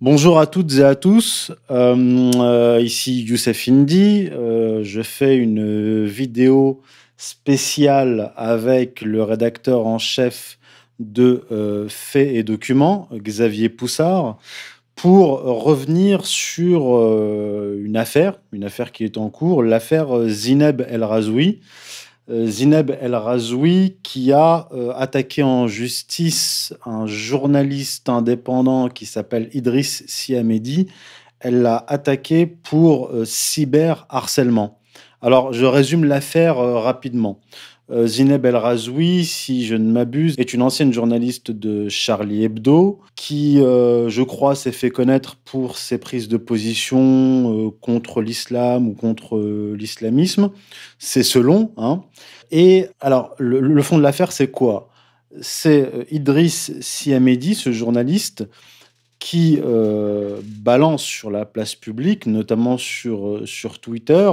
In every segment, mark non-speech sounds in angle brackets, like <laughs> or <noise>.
Bonjour à toutes et à tous. Euh, euh, ici Youssef Indy. Euh, je fais une vidéo spéciale avec le rédacteur en chef de Faits et Documents, Xavier Poussard, pour revenir sur une affaire, une affaire qui est en cours, l'affaire Zineb El Razoui. Euh, Zineb El Razoui qui a euh, attaqué en justice un journaliste indépendant qui s'appelle Idriss Siamedi. Elle l'a attaqué pour cyber cyberharcèlement. Alors, je résume l'affaire euh, rapidement. Zineb El Razoui, si je ne m'abuse, est une ancienne journaliste de Charlie Hebdo qui, je crois, s'est fait connaître pour ses prises de position contre l'islam ou contre l'islamisme. C'est selon. Hein. Et alors, le, fond de l'affaire, c'est quoi? C'est euh, Idriss Siamedi, ce journaliste, qui euh, balance sur la place publique, notamment sur, euh, sur Twitter,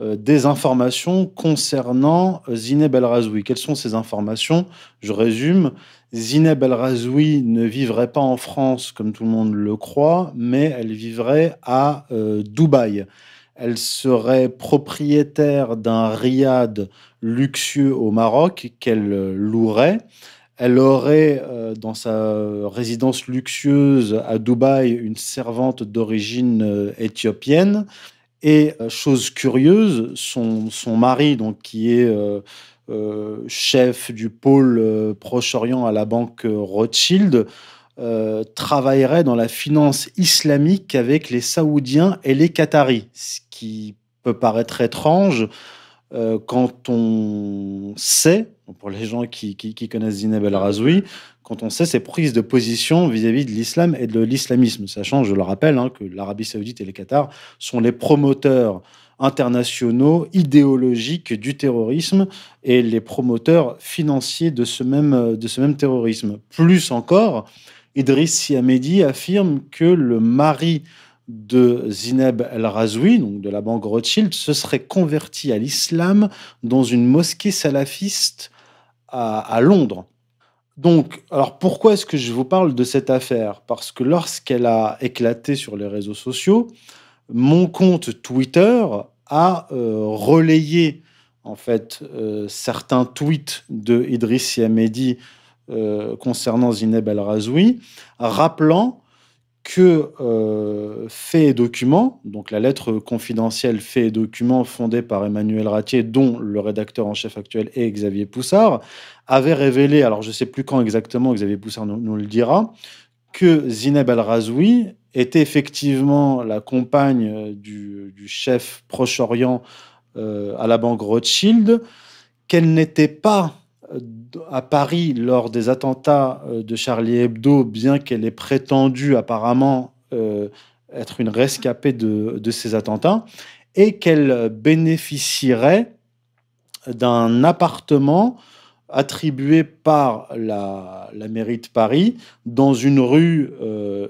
des informations concernant Zineb El Razoui. Quelles sont ces informations? Je résume. Zineb El Razoui ne vivrait pas en France comme tout le monde le croit, mais elle vivrait à Dubaï elle serait propriétaire d'un riad luxueux au Maroc qu'elle louerait. Elle aurait euh, dans sa résidence luxueuse à Dubaï une servante d'origine euh, éthiopienne. Et euh, chose curieuse, son, mari, donc, qui est chef du pôle Proche-Orient à la banque Rothschild, euh, travaillerait dans la finance islamique avec les Saoudiens et les Qataris, ce qui peut paraître étrange euh, quand on sait, pour les gens qui, connaissent Zineb El Razoui, quand on sait ses prises de position vis-à-vis de l'islam et de l'islamisme, sachant, je le rappelle, hein, que l'Arabie saoudite et les Qatar sont les promoteurs internationaux, idéologiques du terrorisme et les promoteurs financiers de ce même, de ce même terrorisme. Plus encore, Idriss Siamedi affirme que le mari de Zineb El Razoui, de la banque Rothschild, se serait converti à l'islam dans une mosquée salafiste à, Londres. Donc, alors pourquoi est-ce que je vous parle de cette affaire? Parce que lorsqu'elle a éclaté sur les réseaux sociaux, mon compte Twitter a euh, relayé en fait euh, certains tweets de Idriss Siamedi euh, concernant Zineb El Razoui, rappelant que euh, Faits et Documents, donc la lettre confidentielle Faits et Documents fondée par Emmanuel Ratier, dont le rédacteur en chef actuel est Xavier Poussard, avait révélé, alors je ne sais plus quand exactement, Xavier Poussard nous, le dira, que Zineb El Razoui était effectivement la compagne du, chef Proche-Orient euh, à la banque Rothschild, qu'elle n'était pas à Paris lors des attentats euh, de Charlie Hebdo, bien qu'elle ait prétendu apparemment euh, être une rescapée de, ces attentats, et qu'elle bénéficierait d'un appartement attribué par la, mairie de Paris dans une rue euh,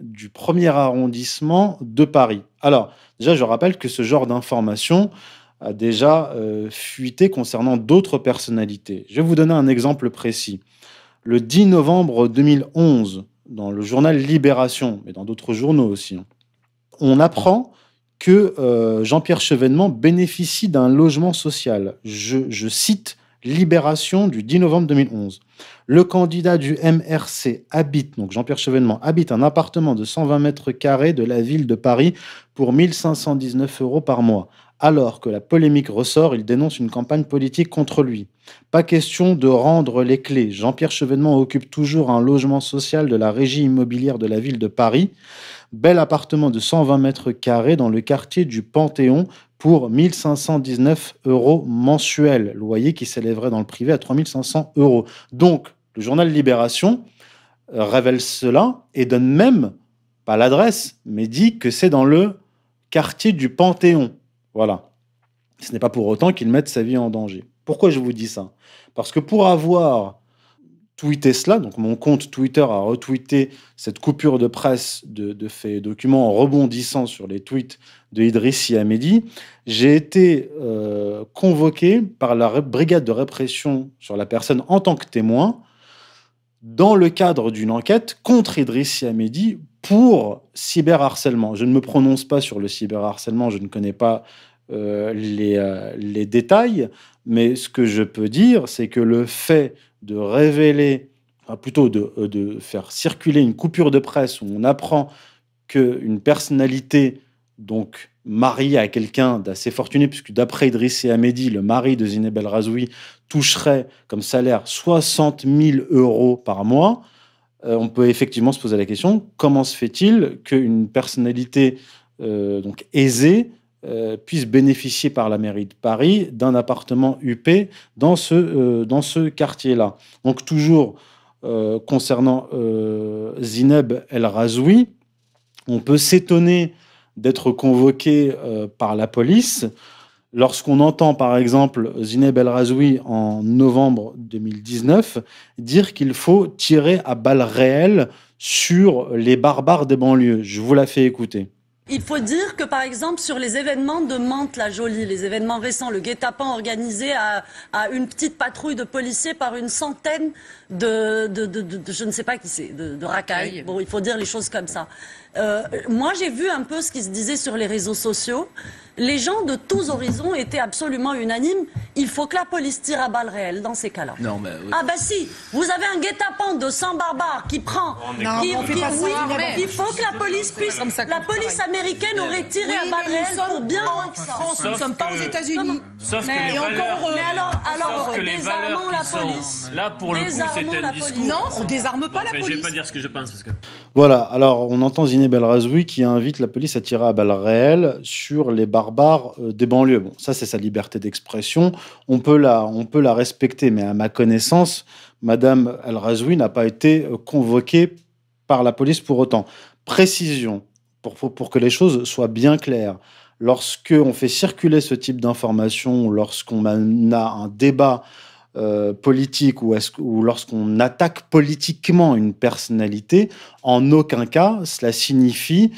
du premier arrondissement de Paris. Alors, déjà, je rappelle que ce genre d'information a déjà euh, fuité concernant d'autres personnalités. Je vais vous donner un exemple précis. Le 10 novembre 2011, dans le journal Libération, mais dans d'autres journaux aussi, on apprend que euh, Jean-Pierre Chevènement bénéficie d'un logement social. Je, cite Libération du 10 novembre 2011. Le candidat du MRC habite, donc Jean-Pierre Chevènement, habite un appartement de 120 mètres carrés de la ville de Paris pour 1519 euros par mois. Alors que la polémique ressort, il dénonce une campagne politique contre lui. Pas question de rendre les clés. Jean-Pierre Chevènement occupe toujours un logement social de la régie immobilière de la ville de Paris. Bel appartement de 120 mètres carrés dans le quartier du Panthéon pour 1519 euros mensuels. Loyer qui s'élèverait dans le privé à 3500 euros. Donc, le journal Libération euh, révèle cela et donne même, pas l'adresse, mais dit que c'est dans le quartier du Panthéon. Voilà. Ce n'est pas pour autant qu'il mette sa vie en danger. Pourquoi je vous dis ça? Parce que pour avoir tweeté cela, donc mon compte Twitter a retweeté cette coupure de presse de, faits et documents en rebondissant sur les tweets de Idriss Yamedi, j'ai été euh, convoqué par la brigade de répression sur la personne en tant que témoin dans le cadre d'une enquête contre Idriss Yamedi pour cyberharcèlement. Je ne me prononce pas sur le cyberharcèlement, je ne connais pas euh, les, euh, les, détails, mais ce que je peux dire, c'est que le fait de révéler, plutôt de, euh, de, faire circuler une coupure de presse où on apprend qu'une personnalité, donc mariée à quelqu'un d'assez fortuné, puisque d'après Idriss et Ahmedi, le mari de Zineb El Razoui toucherait comme salaire 60 000 euros par mois, on peut effectivement se poser la question comment se fait-il qu'une personnalité donc aisée euh, puisse bénéficier par la mairie de Paris d'un appartement UP dans ce, euh, dans ce quartier-là? Donc toujours euh, concernant Zineb El Razoui, on peut s'étonner d'être convoqué par la police. Lorsqu'on entend par exemple Zineb El Razoui en novembre 2019 dire qu'il faut tirer à balles réelles sur les barbares des banlieues. Je vous la fais écouter. Il faut dire que, par exemple, sur les événements de Mantes-la-Jolie, les événements récents, le guet-apens organisé à, une petite patrouille de policiers par une centaine de, je ne sais pas qui c'est, de, racailles. Bon, il faut dire les choses comme ça. Euh, moi, j'ai vu un peu ce qui se disait sur les réseaux sociaux les gens de tous horizons étaient absolument unanimes. Il faut que la police tire à balles réelles dans ces cas-là. Non, mais Ah bah si, vous avez un guet-apens de 100 barbares qui prend... Non, qui, on fait pas oui, ça, il faut que la police puisse... La police américaine aurait tiré à balles réelles pour bien... En France, nous ne sommes pas aux États-Unis. Sauf que Mais, les valeurs, mais alors, alors que désarmons la qui sont- police. Là, pour le coup, Désarmons la police. Non, on désarme pas la Enfin, je vais police. pas dire ce que je pense parce que. Voilà, alors on entend Zineb El Razoui qui invite la police à tirer à balles réelles sur les barbares euh, des banlieues. Bon, ça c'est sa liberté d'expression, on, peut la, on peut la respecter, mais à ma connaissance, Madame El Razoui n'a pas été euh, convoquée par la police pour autant. Précision, pour, pour, pour que les choses soient bien claires. Lorsque on fait circuler ce type d'informations, lorsqu'on a un débat euh, politique ou, lorsqu'on attaque politiquement une personnalité, en aucun cas cela signifie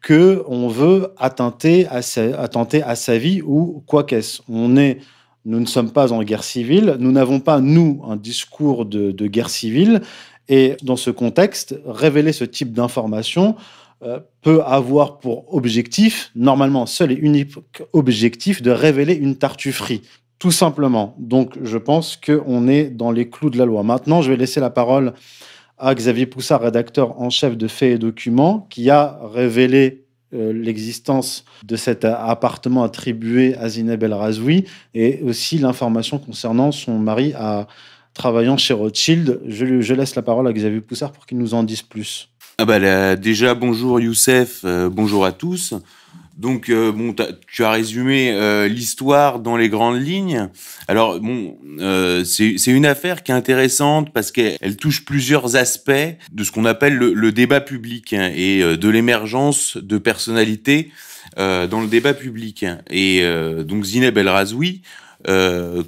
que on veut attenter à sa, vie ou quoi qu'est-ce. On nous ne sommes pas en guerre civile, nous n'avons pas nous un discours de, de guerre civile, et dans ce contexte, révéler ce type d'information euh, peut avoir pour objectif, normalement seul et unique objectif, de révéler une tartufferie. Tout simplement. Donc, je pense qu'on est dans les clous de la loi. Maintenant, je vais laisser la parole à Xavier Poussard, rédacteur en chef de Faits et Documents, qui a révélé euh, l'existence de cet appartement attribué à Zineb El Razoui et aussi l'information concernant son mari à, travaillant chez Rothschild. Je, laisse la parole à Xavier Poussard pour qu'il nous en dise plus. Ah bah déjà bonjour Youssef, euh, bonjour à tous. Donc euh, bon, t'as- tu as résumé euh, l'histoire dans les grandes lignes. Alors bon, euh, c'est une affaire qui est intéressante parce qu'elle elle touche plusieurs aspects de ce qu'on appelle le, le débat public hein, et euh, de l'émergence de personnalités euh, dans le débat public. Et euh, donc Zineb El Razoui,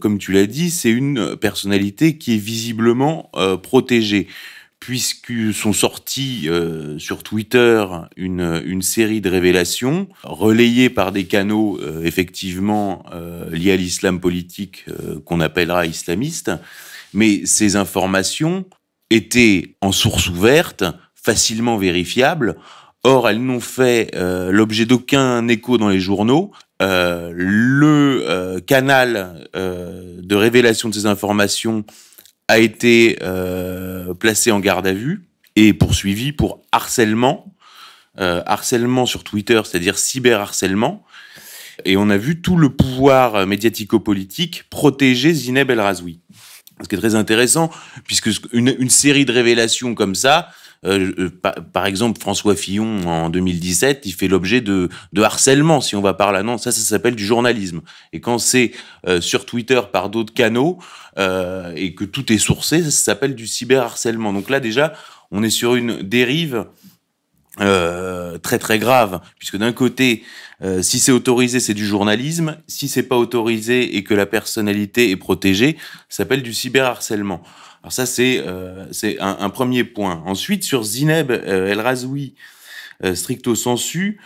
comme tu l'as dit, c'est une personnalité qui est visiblement protégée puisque sont sorties euh, sur Twitter une, une série de révélations relayées par des canaux euh, effectivement euh, liés à l'islam politique euh, qu'on appellera islamiste, mais ces informations étaient en source ouverte, facilement vérifiables. Or, elles n'ont fait euh, l'objet d'aucun écho dans les journaux. Euh, le canal de révélation de ces informations a été euh, placé en garde à vue et poursuivi pour harcèlement, euh, harcèlement sur Twitter, c'est-à-dire cyberharcèlement. Et on a vu tout le pouvoir euh, médiatico-politique protéger Zineb El Razoui. Ce qui est très intéressant, puisque une série de révélations comme ça, euh, euh, par, exemple François Fillon en 2017, il fait l'objet de, harcèlement, si on va par là. Non, ça, ça s'appelle du journalisme. Et quand c'est euh, sur Twitter par d'autres canaux, et que tout est sourcé, ça s'appelle du cyberharcèlement. Donc là, déjà, on est sur une dérive très très grave, puisque d'un côté, si c'est autorisé, c'est du journalisme. Si c'est pas autorisé et que la personnalité est protégée, ça s'appelle du cyberharcèlement. Alors ça, c'est euh, un, premier point. Ensuite, sur Zineb euh, El Razoui, euh, stricto sensu,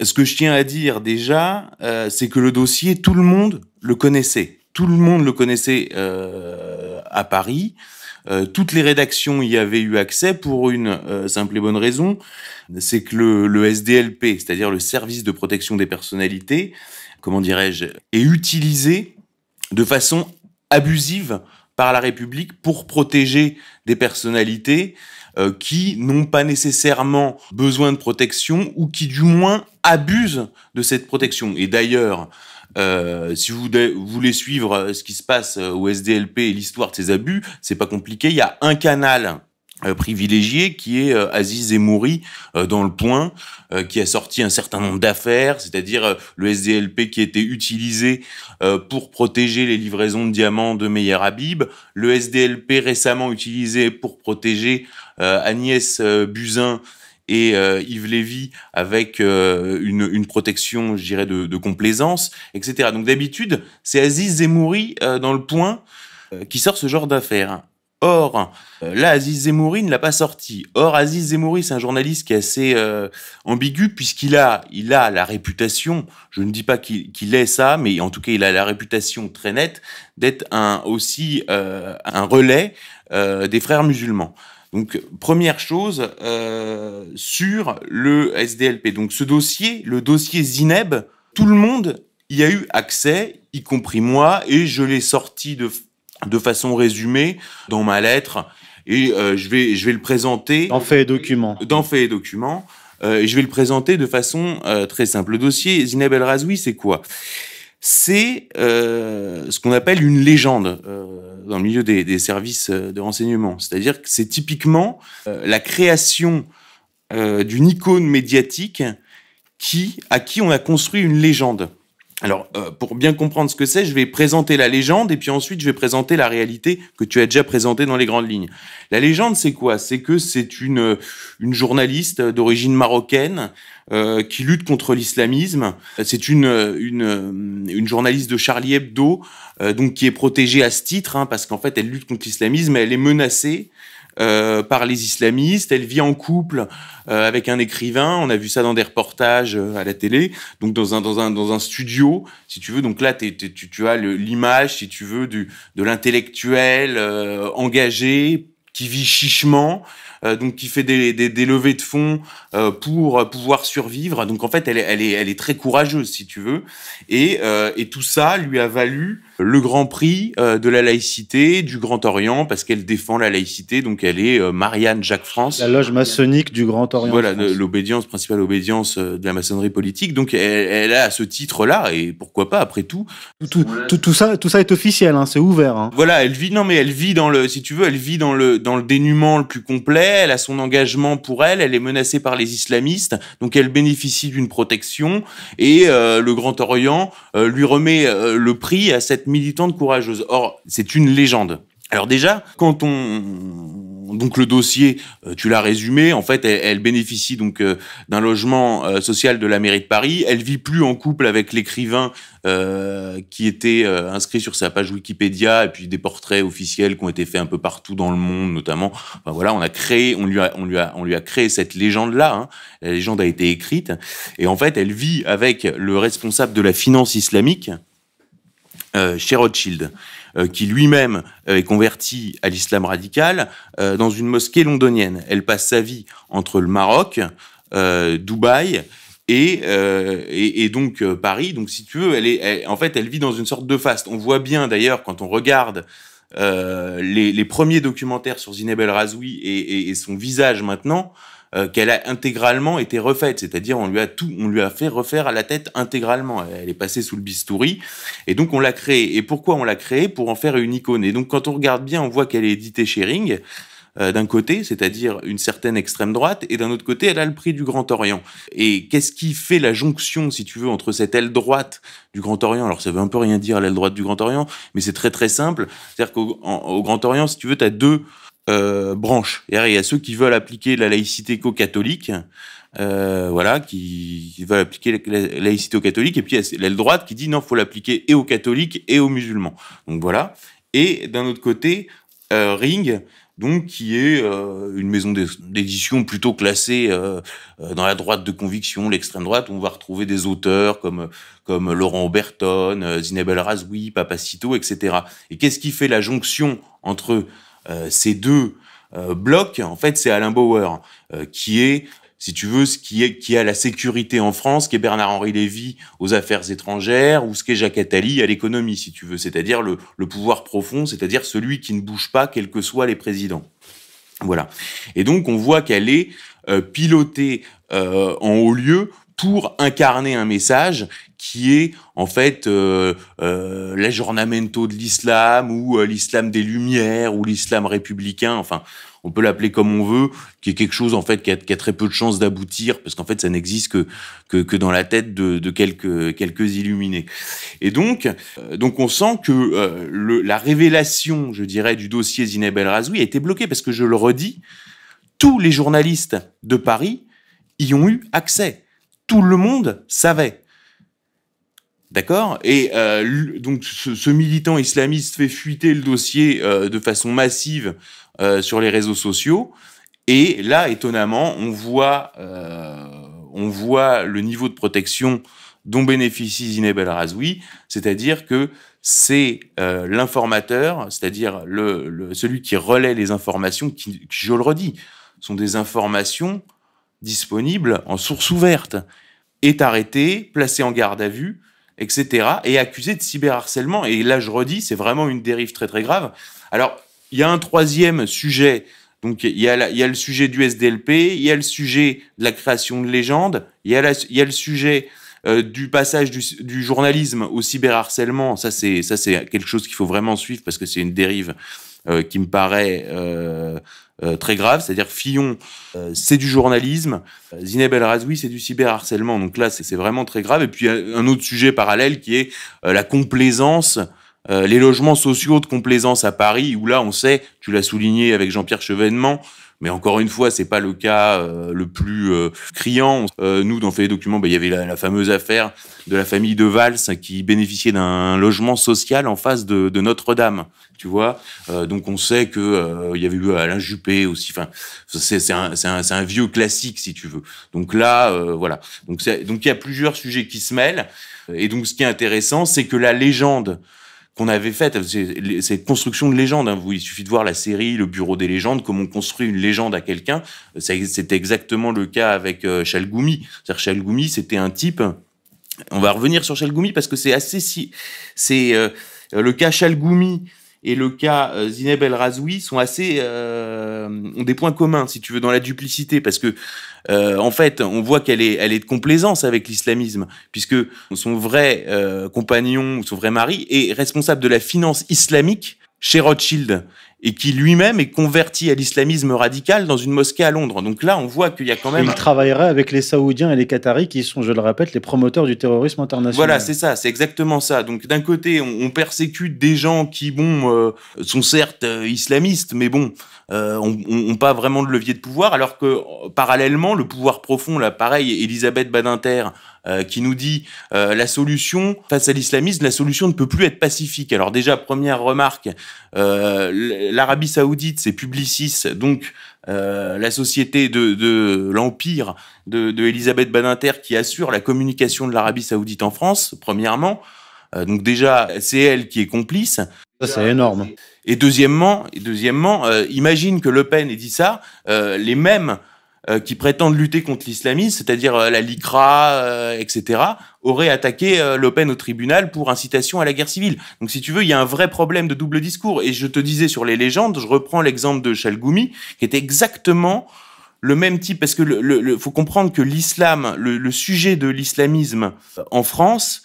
ce que je tiens à dire déjà, c'est que le dossier, tout le monde le connaissait. Tout le monde le connaissait à Paris. toutes les rédactions y avaient eu accès pour une simple et bonne raison, c'est que le, le SDLP, c'est-à-dire le service de protection des personnalités, comment dirais-je, est utilisé de façon abusive par la République pour protéger des personnalités euh, qui n'ont pas nécessairement besoin de protection ou qui du moins abusent de cette protection. Et d'ailleurs, euh, si vous voulez suivre ce qui se passe au SDLP et l'histoire de ces abus, c'est pas compliqué. Il y a un canal euh, privilégié qui est euh, Aziz Zemouri euh, dans le point qui a sorti un certain nombre d'affaires c'est-à-dire le SDLP qui était utilisé pour protéger les livraisons de diamants de Meyer Habib le SDLP récemment utilisé pour protéger Agnès Buzyn et Yves Lévy avec une, une, protection, je dirais, de, de complaisance, etc. Donc d'habitude, c'est Aziz Zemouri dans le point qui sort ce genre d'affaires. Or, euh, là, Aziz Zemouri ne l'a pas sorti. Or, Aziz Zemouri, c'est un journaliste qui est assez euh, ambigu puisqu'il a, il a la réputation, je ne dis pas qu'il est ça, mais en tout cas, il a la réputation très nette d'être un, aussi euh, un relais des frères musulmans. Donc, première chose sur le SDLP. Donc, ce dossier, le dossier Zineb, tout le monde y a eu accès, y compris moi, et je l'ai sorti de de façon résumée dans ma lettre et euh, je vais je vais le présenter dans fait et documents dans fait et documents euh, et je vais le présenter de façon euh, très simple. Le dossier Zineb El Razoui c'est quoi? C'est ce qu'on appelle une légende dans le milieu des, des services de renseignement. C'est-à-dire que c'est typiquement la création d'une icône médiatique qui à qui on a construit une légende alors, euh, pour bien comprendre ce que c'est, je vais présenter la légende et puis ensuite je vais présenter la réalité que tu as déjà présentée dans les grandes lignes. La légende, c'est quoi? C'est que c'est une, une journaliste d'origine marocaine euh, qui lutte contre l'islamisme. C'est une, une, une journaliste de Charlie Hebdo, euh, donc qui est protégée à ce titre, hein, parce qu'en fait, elle lutte contre l'islamisme, elle est menacée euh, par les islamistes. Elle vit en couple euh, avec un écrivain. On a vu ça dans des reportages euh, à la télé. Donc dans un dans un dans un studio, si tu veux. Donc là, tu, tu as l'image, si tu veux, du de l'intellectuel engagé qui vit chichement euh, donc qui fait des, des, des, levées de fonds euh, pour pouvoir survivre. Donc en fait, elle est, elle est, elle est très courageuse, si tu veux. Et, euh, et tout ça lui a valu le Grand Prix de la laïcité du Grand Orient parce qu'elle défend la laïcité. Donc elle est Marianne Jacques France. La loge maçonnique du Grand Orient. Voilà, l'obédience, principale obédience de la maçonnerie politique. Donc elle, elle a ce titre-là et pourquoi pas après tout. Tout, tout, tout, ça, tout ça est officiel, hein, c'est ouvert. Hein. Voilà, elle vit, non mais elle vit dans le, si tu veux, elle vit dans le, dans le dénuement le plus complet elle a son engagement pour elle, elle est menacée par les islamistes, donc elle bénéficie d'une protection et euh, le Grand Orient euh, lui remet euh, le prix à cette militante courageuse. Or, c'est une légende. Alors déjà, quand on donc le dossier, euh, tu l'as résumé, en fait, elle, bénéficie donc euh, d'un logement euh, social de la mairie de Paris. Elle vit plus en couple avec l'écrivain qui était inscrit sur sa page Wikipédia et puis des portraits officiels qui ont été faits un peu partout dans le monde, notamment. Enfin, voilà, on a créé, on lui a, on lui a, on lui a créé cette légende là. Hein. La légende a été écrite et en fait, elle vit avec le responsable de la finance islamique chez Rothschild. Euh, qui lui-même euh, est converti à l'islam radical, euh, dans une mosquée londonienne. Elle passe sa vie entre le Maroc, Dubaï et, et, donc Paris. Donc si tu veux, elle est, en fait, elle vit dans une sorte de faste. On voit bien d'ailleurs quand on regarde euh, les, premiers documentaires sur Zineb El Razoui et, son visage maintenant, euh, qu'elle a intégralement été refaite, c'est-à-dire on lui a tout, on lui a fait refaire à la tête intégralement. Elle est passée sous le bistouri et donc on l'a créée. Et pourquoi on l'a créée? Pour en faire une icône. Et donc quand on regarde bien, on voit qu'elle est éditée chez Ring. Euh, d'un côté, c'est-à-dire une certaine extrême droite, et d'un autre côté, elle a le prix du Grand Orient. Et qu'est-ce qui fait la jonction, si tu veux, entre cette aile droite du Grand Orient? Alors, ça veut un peu rien dire, l'aile droite du Grand Orient, mais c'est très très simple. C'est-à-dire qu'au Grand Orient, si tu veux, tu as deux euh, branches. Il y a ceux qui veulent appliquer la laïcité qu'aux-catholiques, euh, voilà, qui, veulent appliquer la laïcité aux catholiques, et puis il y a l'aile droite qui dit non, faut l'appliquer et aux catholiques et aux musulmans. Donc voilà. Et d'un autre côté, euh, Ring, donc qui est euh, une maison d'édition plutôt classée dans la droite de conviction, l'extrême droite, où on va retrouver des auteurs comme comme Laurent Oberton, Zineb El Razoui, Papacito, etc. Et qu'est-ce qui fait la jonction entre ces deux blocs, en fait, c'est Alain Bauer, qui est si tu veux, ce qui est qui a la sécurité en France, qui est Bernard-Henri Lévy aux affaires étrangères, ou ce qu'est Jacques Attali à l'économie, si tu veux, c'est-à-dire le, pouvoir profond, c'est-à-dire celui qui ne bouge pas, quels que soient les présidents. Voilà. Et donc, on voit qu'elle est euh, pilotée euh, en haut lieu pour incarner un message qui est en fait euh, euh de l'islam ou euh, l'islam des Lumières ou l'islam républicain. Enfin, on peut l'appeler comme on veut, qui est quelque chose en fait qui a, très peu de chances d'aboutir parce qu'en fait ça n'existe que, que, dans la tête de, quelques quelques illuminés. Et donc euh, donc on sent que euh, la révélation, je dirais, du dossier Zineb El Razoui a été bloquée parce que je le redis, tous les journalistes de Paris y ont eu accès. Tout le monde savait. D'accord? Et euh, donc ce, militant islamiste fait fuiter le dossier euh, de façon massive euh, sur les réseaux sociaux. Et là, étonnamment, on voit, le niveau de protection dont bénéficie Zineb El Razoui, c'est-à-dire que c'est l'informateur, c'est-à-dire celui qui relaie les informations, qui, je le redis, sont des informations disponibles en source ouverte, est arrêté, placé en garde à vue, etc., et accusé de cyberharcèlement. Et là, je redis, c'est vraiment une dérive très très grave. Alors, il y a un troisième sujet. Donc, il y, a le sujet du SDLP, il y a le sujet de la création de légendes, il y a, le sujet euh, du passage du, du, journalisme au cyberharcèlement. Ça, c'est ça, c'est quelque chose qu'il faut vraiment suivre parce que c'est une dérive euh, qui me paraît euh, euh très grave. C'est-à-dire Fillon, euh, c'est du journalisme, Zineb El Razoui, c'est du cyberharcèlement. Donc là, c'est vraiment très grave. Et puis un autre sujet parallèle qui est euh, la complaisance euh, les logements sociaux de complaisance à Paris, où là, on sait, tu l'as souligné avec Jean-Pierre Chevènement, mais encore une fois, c'est pas le cas euh, le plus euh, criant. Euh, nous, dans les documents, bah, il y avait la, la, fameuse affaire de la famille de Valls qui bénéficiait d'un logement social en face de, de Notre-Dame. Tu vois, euh, donc on sait que il y avait eu Alain Juppé aussi. Enfin, c'est un, un, un, vieux classique si tu veux. Donc là, voilà. Donc donc il y a plusieurs sujets qui se mêlent. Et donc ce qui est intéressant, c'est que la légende qu'on avait faite, cette construction de légende. Hein. Il suffit de voir la série Le Bureau des légendes, comment on construit une légende à quelqu'un. C'était exactement le cas avec euh, Chalgoumi. Chalgoumi, c'était un type. On va revenir sur Chalgoumi parce que c'est assez si c'est euh, le cas Chalgoumi et le cas euh, Zineb El Razoui sont assez euh, ont des points communs si tu veux dans la duplicité. Parce que euh, en fait on voit qu'elle est elle est de complaisance avec l'islamisme puisque son vrai euh, compagnon ou son vrai mari est responsable de la finance islamique chez Rothschild et qui lui-même est converti à l'islamisme radical dans une mosquée à Londres. Donc là, on voit qu'il y a quand même. il travaillerait avec les Saoudiens et les Qataris qui sont, je le répète, les promoteurs du terrorisme international. Voilà, c'est ça, c'est exactement ça. Donc d'un côté, on, on, persécute des gens qui, bon, euh, sont certes euh, islamistes, mais bon, euh, ont pas vraiment de levier de pouvoir, alors que parallèlement, le pouvoir profond, là, pareil, Elisabeth Badinter, euh, qui nous dit euh, la solution face à l'islamisme, la solution ne peut plus être pacifique. Alors déjà, première remarque, euh, l'Arabie saoudite, c'est Publicis, donc euh, la société de, de l'Empire de, de Elisabeth Badinter qui assure la communication de l'Arabie saoudite en France, premièrement. Euh, donc déjà, c'est elle qui est complice. Ça, c'est énorme. Et deuxièmement, et deuxièmement imagine que Le Pen ait dit ça, les mêmes euh, qui prétendent lutter contre l'islamisme, c'est-à-dire euh, la LICRA, euh, etc., auraient attaqué euh, Le Pen au tribunal pour incitation à la guerre civile. Donc, si tu veux, il y a un vrai problème de double discours. Et je te disais sur les légendes, je reprends l'exemple de Chalgoumi, qui était exactement le même type, parce que le, le, le faut comprendre que l'islam, le, le, sujet de l'islamisme en France,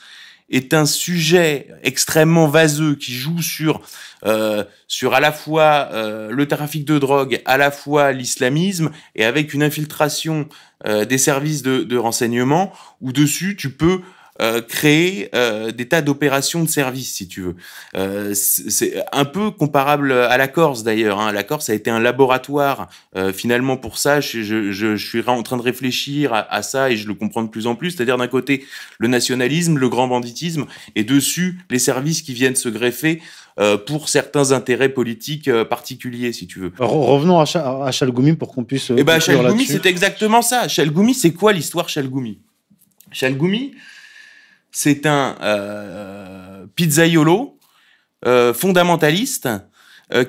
est un sujet extrêmement vaseux qui joue sur euh, sur à la fois euh, le trafic de drogue, à la fois l'islamisme et avec une infiltration euh, des services de, de renseignement où dessus tu peux euh, créer euh, des tas d'opérations de service, si tu veux. Euh, c'est un peu comparable à la Corse d'ailleurs. Hein. La Corse a été un laboratoire finalement pour ça. Je, je, je, suis en train de réfléchir à, à, ça et je le comprends de plus en plus. C'est-à-dire d'un côté le nationalisme, le grand banditisme, et dessus les services qui viennent se greffer pour certains intérêts politiques particuliers, si tu veux. Revenons à, Ch à Chalgoumi pour qu'on puisse. Eh ben, Chalgoumi, c'est exactement ça. Chalgoumi, c'est quoi l'histoire Chalgoumi? Chalgoumi, c'est un euh, pizzaiolo euh, fondamentaliste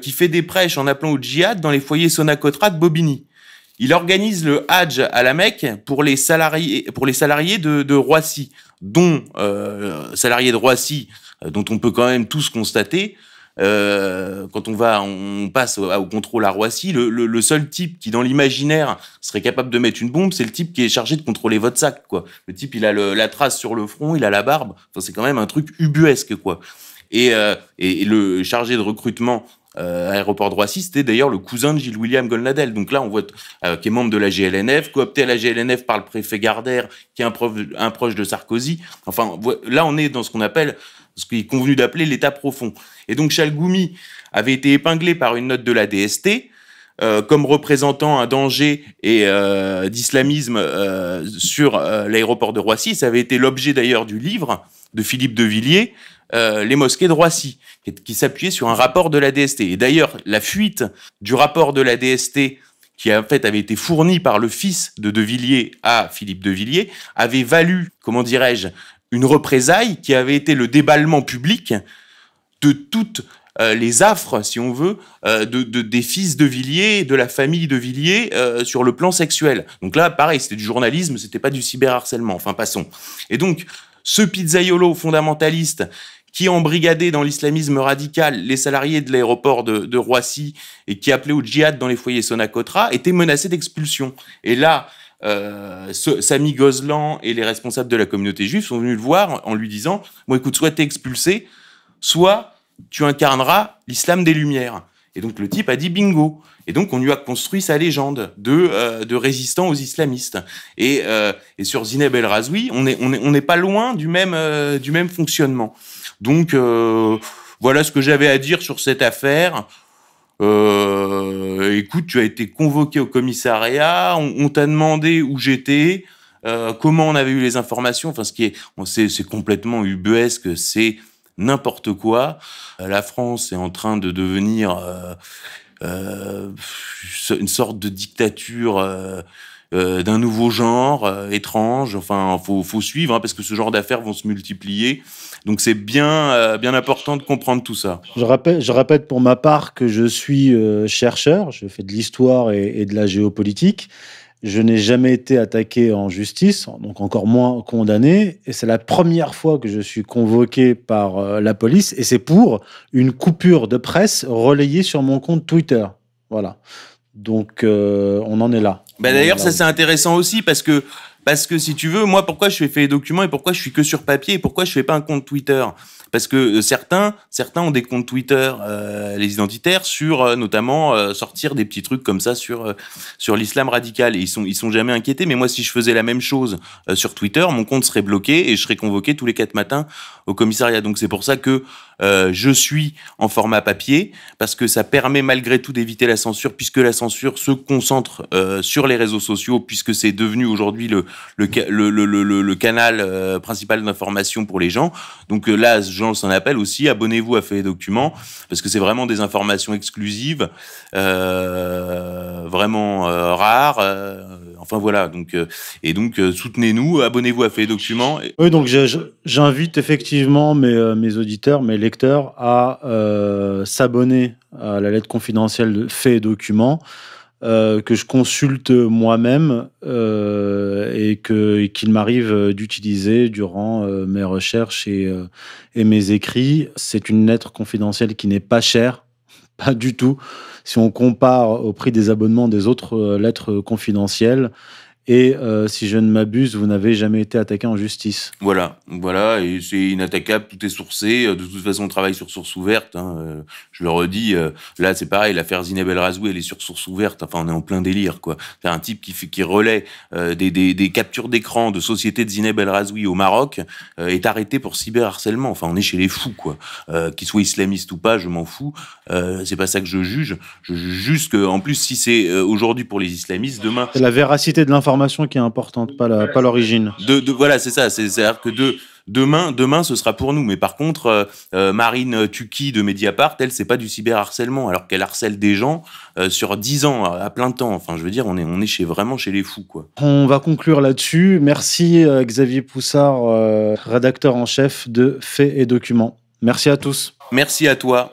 qui fait des prêches en appelant au djihad dans les foyers Sonacotra de Bobigny. Il organise le Hajj à la Mecque pour les salariés, pour les salariés de, de Roissy, dont euh, salariés de Roissy, euh, dont on peut quand même tous constater, euh, quand on va, on passe au, contrôle à Roissy, le, seul type qui dans l'imaginaire serait capable de mettre une bombe, c'est le type qui est chargé de contrôler votre sac. Le type, il a la trace sur le front, il a la barbe. Enfin, c'est quand même un truc ubuesque, quoi. Et, euh, le chargé de recrutement euh, aéroport de Roissy, c'était d'ailleurs le cousin de Gilles William Golnadel. Donc là, on voit euh, qui est membre de la GLNF, coopté à la GLNF par le préfet Gardère, qui est un proche de Sarkozy. Enfin, là, on est dans ce qu'on appelle, ce qui est convenu d'appeler l'état profond. Et donc, Chalgoumi avait été épinglé par une note de la DST. Euh, comme représentant un danger et euh, d'islamisme euh, sur l'aéroport de Roissy. Ça avait été l'objet d'ailleurs du livre de Philippe de Villiers, les mosquées de Roissy, qui, qui s'appuyait sur un rapport de la DST. Et d'ailleurs, la fuite du rapport de la DST qui en fait avait été fourni par le fils de De Villiers à Philippe de Villiers, avait valu, comment dirais-je, une représaille qui avait été le déballement public de toutes euh, les affres, si on veut, euh, de, de, des fils de Villiers, de la famille de Villiers euh, sur le plan sexuel. Donc là, pareil, c'était du journalisme, c'était pas du cyberharcèlement. Enfin, passons. Et donc, ce pizzaiolo fondamentaliste qui embrigadait dans l'islamisme radical les salariés de l'aéroport de, de, Roissy et qui appelait au djihad dans les foyers Sonacotra, était menacé d'expulsion. Et là, euh, Samy Gozlan et les responsables de la communauté juive sont venus le voir en lui disant « Bon, écoute, soit t'es expulsé, soit tu incarneras l'islam des Lumières. Et donc le type a dit bingo. Et donc on lui a construit sa légende de, euh, résistant aux islamistes. Et, euh, sur Zineb El Razoui, on n'est pas loin du même, fonctionnement. Donc voilà ce que j'avais à dire sur cette affaire. Euh, écoute, tu as été convoqué au commissariat, on, t'a demandé où j'étais, euh, comment on avait eu les informations. Enfin, ce qui est, c'est complètement ubuesque, c'est n'importe quoi. Euh, la France est en train de devenir euh, euh, une sorte de dictature euh d'un nouveau genre étrange. Enfin, faut, faut suivre hein, parce que ce genre d'affaires vont se multiplier. Donc c'est bien, bien important de comprendre tout ça. Je répète, je répète pour ma part que je suis chercheur, je fais de l'histoire et, et de la géopolitique. Je n'ai jamais été attaqué en justice, donc encore moins condamné. Et c'est la première fois que je suis convoqué par euh, la police. Et c'est pour une coupure de presse relayée sur mon compte Twitter. Voilà. Donc, euh, on en est là. Bah D'ailleurs, ça c'est intéressant aussi parce que, parce que si tu veux, moi, pourquoi je fais les documents et pourquoi je suis que sur papier et pourquoi je fais pas un compte Twitter? Parce que euh, certains, certains ont des comptes Twitter, euh, les identitaires, sur euh, notamment euh, sortir des petits trucs comme ça sur euh, sur l'islam radical. Ils sont ils sont jamais inquiétés. Mais moi, si je faisais la même chose euh, sur Twitter, mon compte serait bloqué et je serais convoqué tous les quatre matins au commissariat. Donc c'est pour ça que euh, je suis en format papier parce que ça permet malgré tout d'éviter la censure puisque la censure se concentre euh, sur les réseaux sociaux puisque c'est devenu aujourd'hui le le, le, le, canal euh, principal d'information pour les gens. Donc là, Jean s'en appelle aussi. Abonnez-vous à Fait documents parce que c'est vraiment des informations exclusives, vraiment rares. enfin voilà. Donc et donc soutenez-nous, abonnez-vous à Fait documents. Oui, donc j'invite effectivement mes, mes auditeurs, mes à euh, s'abonner à la lettre confidentielle de faits et documents euh, que je consulte moi-même euh, et qu'il qu m'arrive d'utiliser durant euh, mes recherches et, mes écrits. C'est une lettre confidentielle qui n'est pas chère, <laughs> pas du tout. Si on compare au prix des abonnements des autres lettres confidentielles, et euh, si je ne m'abuse, vous n'avez jamais été attaqué en justice. Voilà, voilà, et c'est inattaquable, tout est sourcé. De toute façon, on travaille sur source ouverte. Hein. Je le redis, euh, là c'est pareil, l'affaire Zineb El Razoui, elle est sur source ouverte. Enfin, on est en plein délire, quoi. C'est un type qui, fait, qui relaie euh, des, des, des, captures d'écran de sociétés de Zineb El Razoui au Maroc, euh, est arrêté pour cyberharcèlement. Enfin, on est chez les fous, quoi. Euh, Qu'il soit islamiste ou pas, je m'en fous. Euh, c'est pas ça que je juge. Je juge juste que, en plus, si c'est aujourd'hui pour les islamistes, demain. C'est la véracité de l'information qui est importante, pas la, pas l'origine. De, de, voilà, c'est ça. C'est-à-dire que de demain, demain, ce sera pour nous. Mais par contre, euh, euh, Marine Tuki de Mediapart, elle, c'est pas du cyberharcèlement, alors qu'elle harcèle des gens euh, sur 10 ans, à, plein temps. Enfin, je veux dire, on est, on est chez, vraiment chez les fous, quoi. On va conclure là-dessus. Merci euh, Xavier Poussard, rédacteur en chef de Faits et Documents. Merci à tous. Merci à toi.